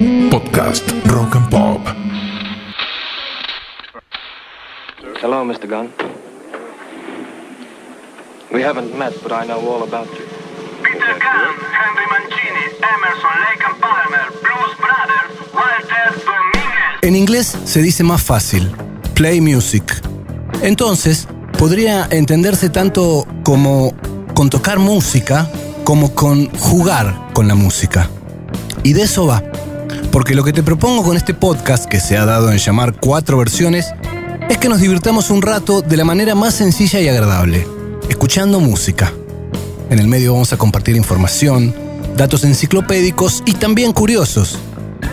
Podcast Rock and Pop. Hello, Mr. Gunn. We haven't met, but I know all about you. Peter Gunn, Henry Mancini, Emerson, Lake and Palmer, Blues Brothers, Walter Dominguez. En inglés se dice más fácil, play music. Entonces, podría entenderse tanto como con tocar música como con jugar con la música. Y de eso va. Porque lo que te propongo con este podcast, que se ha dado en llamar cuatro versiones, es que nos divirtamos un rato de la manera más sencilla y agradable, escuchando música. En el medio vamos a compartir información, datos enciclopédicos y también curiosos.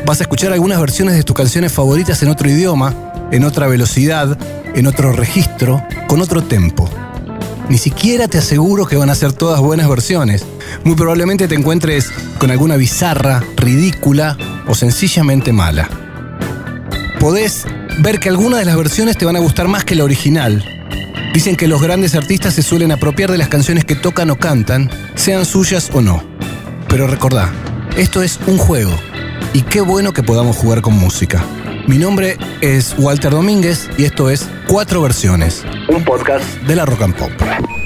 Vas a escuchar algunas versiones de tus canciones favoritas en otro idioma, en otra velocidad, en otro registro, con otro tempo. Ni siquiera te aseguro que van a ser todas buenas versiones. Muy probablemente te encuentres con alguna bizarra, ridícula o sencillamente mala. Podés ver que algunas de las versiones te van a gustar más que la original. Dicen que los grandes artistas se suelen apropiar de las canciones que tocan o cantan, sean suyas o no. Pero recordá, esto es un juego. Y qué bueno que podamos jugar con música. Mi nombre es Walter Domínguez y esto es Cuatro Versiones, un podcast de la Rock and Pop.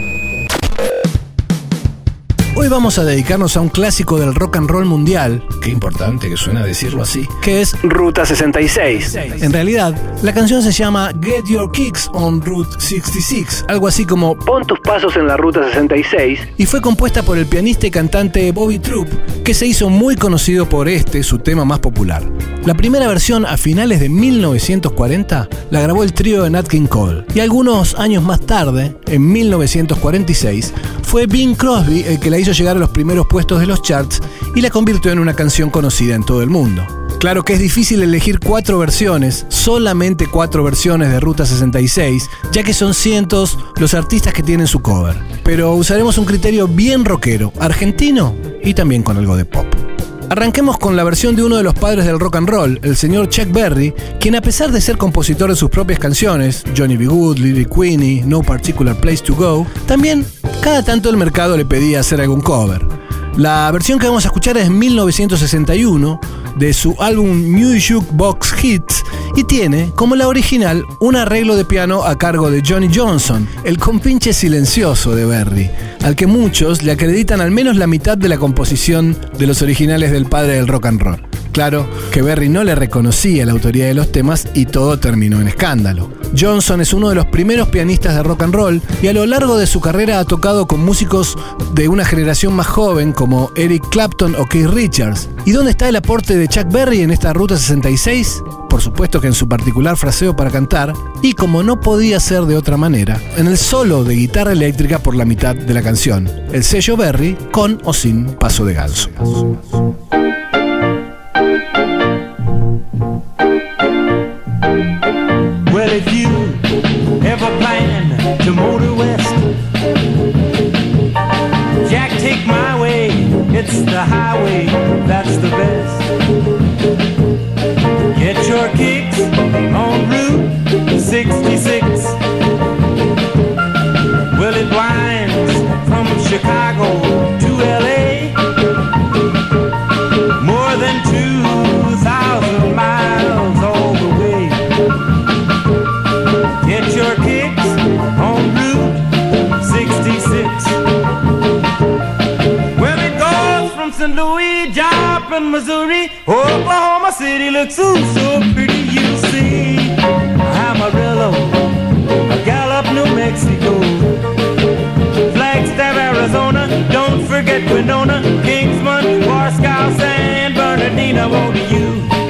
Hoy vamos a dedicarnos a un clásico del rock and roll mundial, qué importante que suena decirlo así, que es Ruta 66. En realidad, la canción se llama Get Your Kicks on Route 66, algo así como Pon tus pasos en la Ruta 66, y fue compuesta por el pianista y cantante Bobby Troop, que se hizo muy conocido por este, su tema más popular. La primera versión a finales de 1940 la grabó el trío de Nat King Cole, y algunos años más tarde, en 1946, fue Bing Crosby el que la hizo llegar a los primeros puestos de los charts y la convirtió en una canción conocida en todo el mundo. Claro que es difícil elegir cuatro versiones, solamente cuatro versiones de Ruta 66, ya que son cientos los artistas que tienen su cover. Pero usaremos un criterio bien rockero, argentino y también con algo de pop. Arranquemos con la versión de uno de los padres del rock and roll, el señor Chuck Berry, quien a pesar de ser compositor de sus propias canciones, Johnny B. Good, Lily Queenie, No Particular Place to Go, también cada tanto el mercado le pedía hacer algún cover. La versión que vamos a escuchar es 1961 de su álbum New Box Hits y tiene, como la original, un arreglo de piano a cargo de Johnny Johnson, el compinche silencioso de Berry, al que muchos le acreditan al menos la mitad de la composición de los originales del padre del rock and roll. Claro que Berry no le reconocía la autoría de los temas y todo terminó en escándalo. Johnson es uno de los primeros pianistas de rock and roll y a lo largo de su carrera ha tocado con músicos de una generación más joven como Eric Clapton o Keith Richards. ¿Y dónde está el aporte de Chuck Berry en esta Ruta 66? Por supuesto que en su particular fraseo para cantar y como no podía ser de otra manera, en el solo de guitarra eléctrica por la mitad de la canción, el sello Berry con o sin paso de ganso. Missouri, Oklahoma City looks ooh, so pretty, you see. Amarillo, Gallup, New Mexico, Flagstaff, Arizona, don't forget Winona, Kingsman, Warskow, San Bernardino, won't you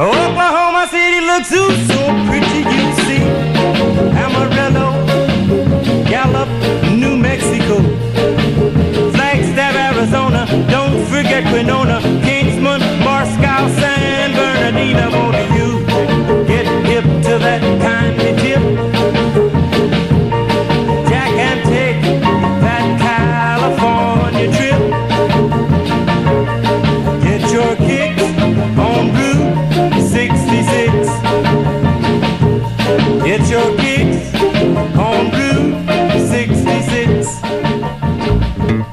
Oh, Oklahoma. Get your kicks on Route 66.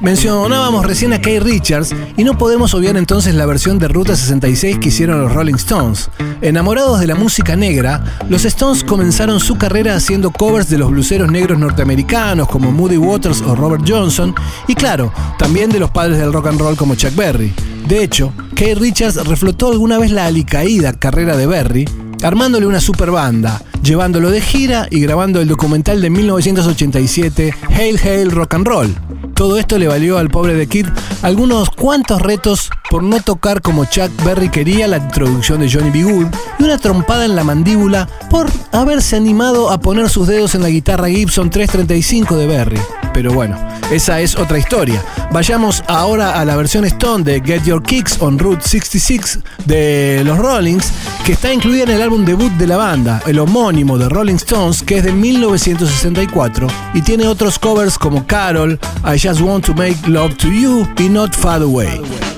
Mencionábamos recién a Kay Richards y no podemos obviar entonces la versión de Ruta 66 que hicieron los Rolling Stones. Enamorados de la música negra, los Stones comenzaron su carrera haciendo covers de los bluseros negros norteamericanos como Moody Waters o Robert Johnson y claro, también de los padres del rock and roll como Chuck Berry. De hecho, Kay Richards reflotó alguna vez la alicaída carrera de Berry armándole una super banda, llevándolo de gira y grabando el documental de 1987 Hail Hail Rock and Roll. Todo esto le valió al pobre The Kid algunos cuantos retos por no tocar como Chuck Berry quería la introducción de Johnny B. Good y una trompada en la mandíbula por haberse animado a poner sus dedos en la guitarra Gibson 335 de Berry. Pero bueno, esa es otra historia. Vayamos ahora a la versión Stone de Get Your Kicks on Route 66 de los Rollings, que está incluida en el álbum debut de la banda, el homónimo de Rolling Stones, que es de 1964 y tiene otros covers como Carol, I Just Want to Make Love to You y Not Far Away.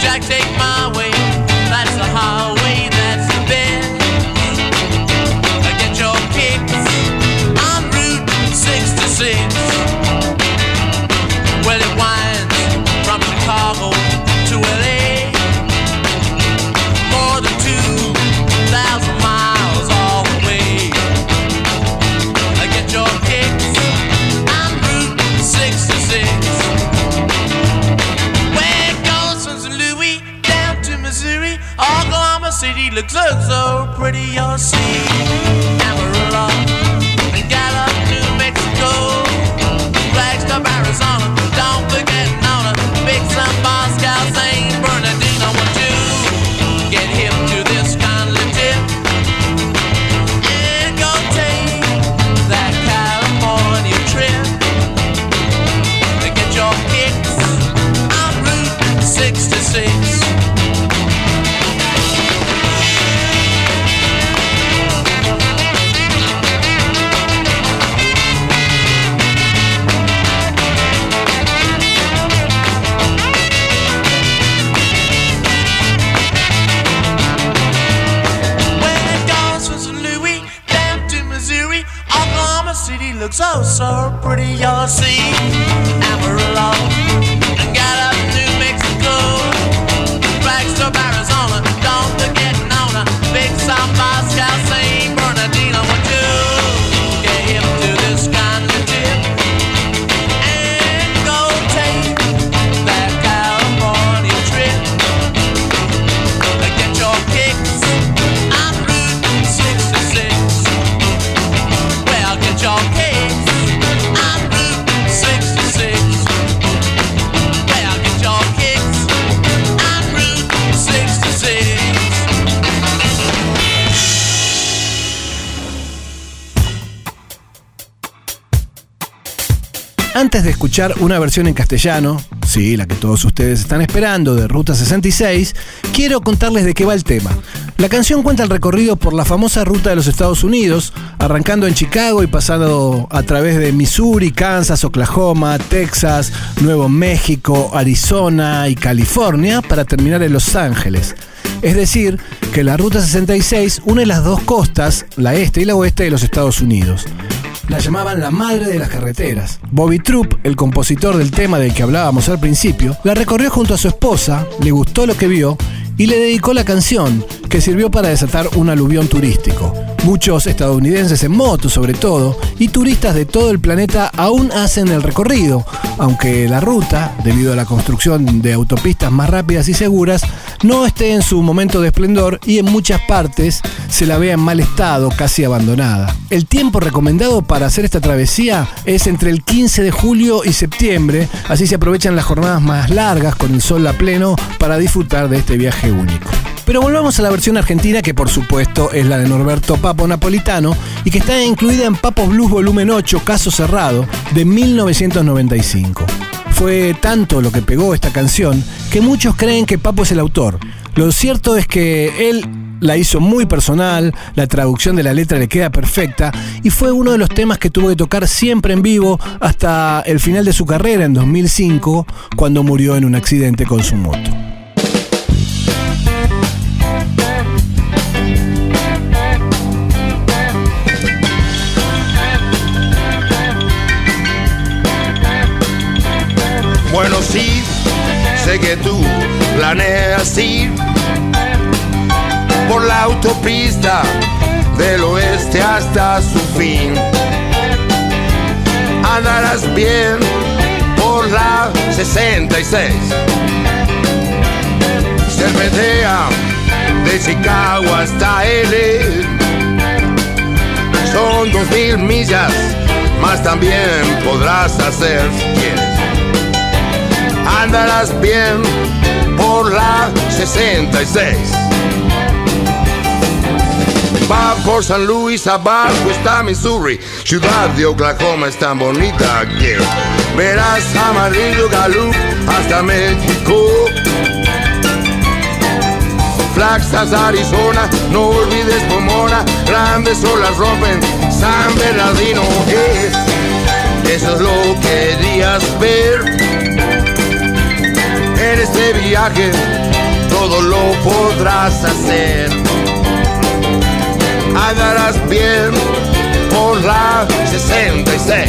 Jack, take my way. That's the highway, so, pretty. You'll see Antes de escuchar una versión en castellano, sí, la que todos ustedes están esperando, de Ruta 66, quiero contarles de qué va el tema. La canción cuenta el recorrido por la famosa ruta de los Estados Unidos, arrancando en Chicago y pasando a través de Missouri, Kansas, Oklahoma, Texas, Nuevo México, Arizona y California para terminar en Los Ángeles. Es decir, que la Ruta 66 une las dos costas, la este y la oeste de los Estados Unidos. La llamaban la madre de las carreteras. Bobby Troop, el compositor del tema del que hablábamos al principio, la recorrió junto a su esposa, le gustó lo que vio y le dedicó la canción, que sirvió para desatar un aluvión turístico. Muchos estadounidenses en moto, sobre todo, y turistas de todo el planeta aún hacen el recorrido, aunque la ruta, debido a la construcción de autopistas más rápidas y seguras, no esté en su momento de esplendor y en muchas partes se la vea en mal estado, casi abandonada. El tiempo recomendado para hacer esta travesía es entre el 15 de julio y septiembre, así se aprovechan las jornadas más largas con el sol a pleno para disfrutar de este viaje único. Pero volvamos a la versión argentina, que por supuesto es la de Norberto Papo Napolitano y que está incluida en Papo Blues Volumen 8, Caso Cerrado, de 1995. Fue tanto lo que pegó esta canción que muchos creen que Papo es el autor. Lo cierto es que él la hizo muy personal, la traducción de la letra le queda perfecta y fue uno de los temas que tuvo que tocar siempre en vivo hasta el final de su carrera en 2005, cuando murió en un accidente con su moto. Sé que tú planeas ir por la autopista del oeste hasta su fin. Andarás bien por la 66. Cervetea de Chicago hasta L. Son dos mil millas, más también podrás hacer andarás bien por la 66. Va por San Luis, abajo está Missouri, ciudad de Oklahoma es tan bonita que verás amarillo Gallup hasta México. Flagstaff, Arizona, no olvides Pomona, grandes olas rompen San Bernardino. eh, eso es lo que querías ver en este viaje todo lo podrás hacer. Andarás bien por la 66.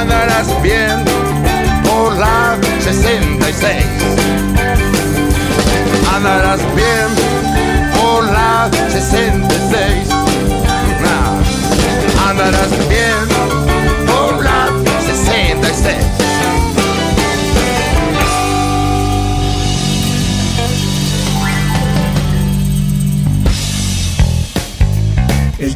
andarás bien por la 66. Andarás bien por la 66. Ah, Andarás bien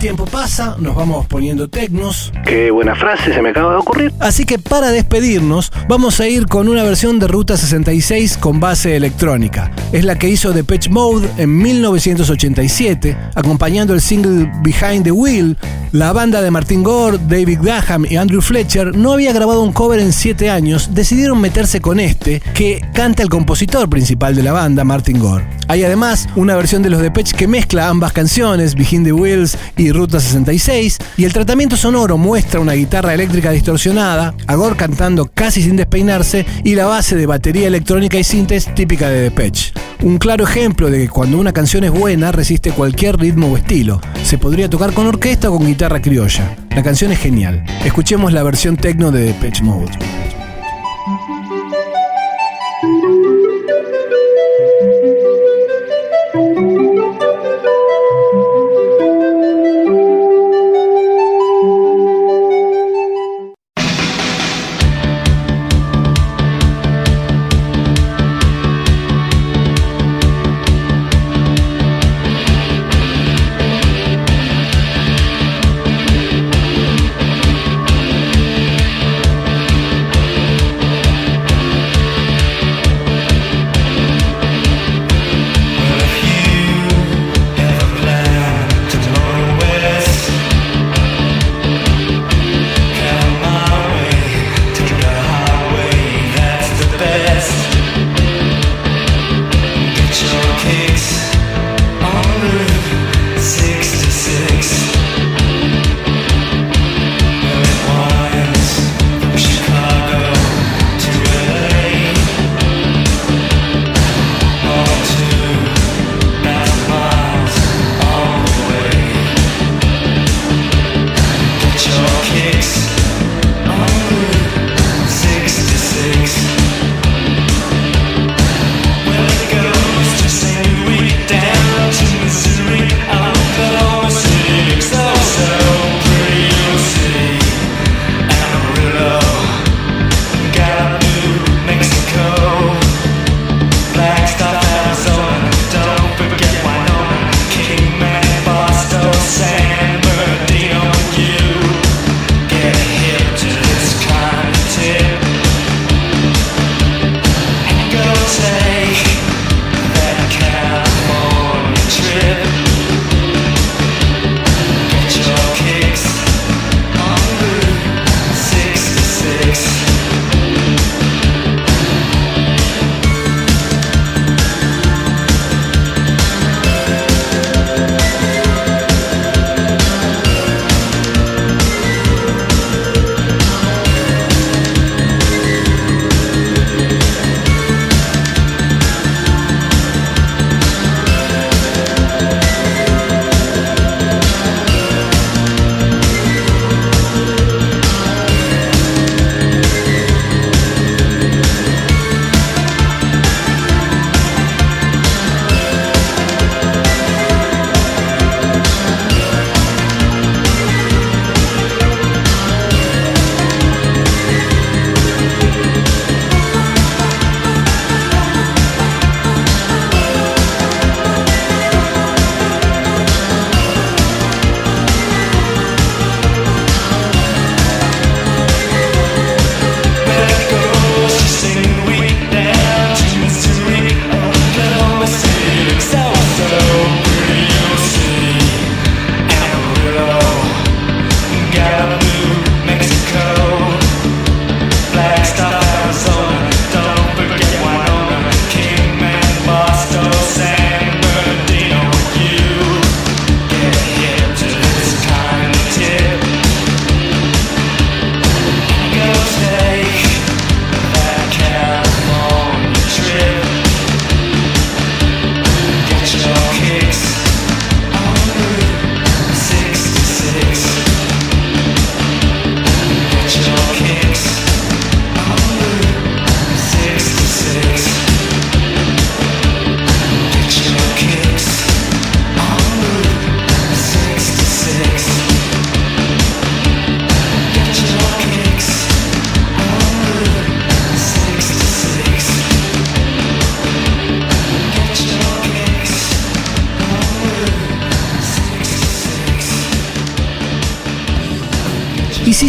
tiempo pasa, nos vamos poniendo tecnos. Qué buena frase se me acaba de ocurrir. Así que para despedirnos, vamos a ir con una versión de Ruta 66 con base electrónica. Es la que hizo Depeche Mode en 1987, acompañando el single Behind the Wheel. La banda de Martin Gore, David Graham y Andrew Fletcher no había grabado un cover en 7 años, decidieron meterse con este, que canta el compositor principal de la banda, Martin Gore. Hay además una versión de los Depeche que mezcla ambas canciones, Behind the Wheels y Ruta 66, y el tratamiento sonoro muestra una guitarra eléctrica distorsionada, a Gore cantando casi sin despeinarse y la base de batería electrónica y sintes típica de Depeche. Un claro ejemplo de que cuando una canción es buena resiste cualquier ritmo o estilo. Se podría tocar con orquesta o con guitarra criolla. La canción es genial. Escuchemos la versión techno de Depeche Mode.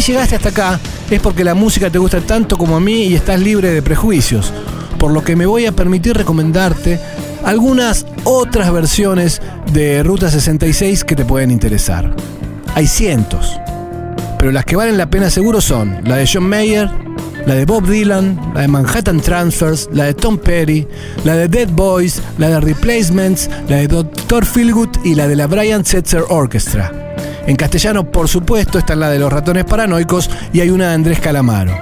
Si llegaste hasta acá es porque la música te gusta tanto como a mí y estás libre de prejuicios, por lo que me voy a permitir recomendarte algunas otras versiones de Ruta 66 que te pueden interesar. Hay cientos, pero las que valen la pena seguro son la de John Mayer, la de Bob Dylan, la de Manhattan Transfers, la de Tom Petty, la de Dead Boys, la de Replacements, la de Dr. Philgood y la de la Brian Setzer Orchestra. En castellano, por supuesto, está la de los ratones paranoicos y hay una de Andrés Calamaro.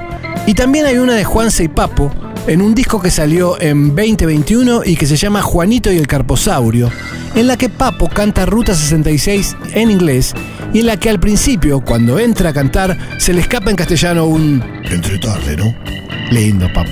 Y también hay una de Juanse y Papo, en un disco que salió en 2021 y que se llama Juanito y el Carposaurio, en la que Papo canta Ruta 66 en inglés y en la que al principio, cuando entra a cantar, se le escapa en castellano un entre tarde, ¿no? Lindo, Papo.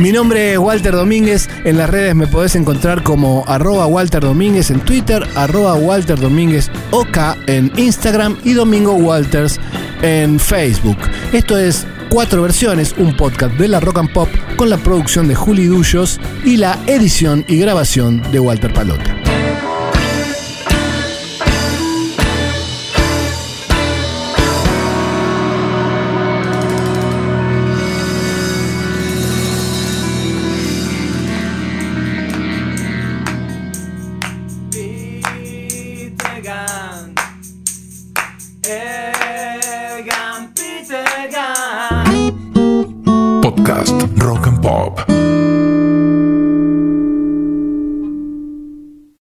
Mi nombre es Walter Domínguez, en las redes me podés encontrar como arroba Walter Domínguez en Twitter, arroba Walter Domínguez OK en Instagram y Domingo Walters en Facebook. Esto es Cuatro Versiones, un podcast de la Rock and Pop con la producción de Juli Dullos y la edición y grabación de Walter Palota.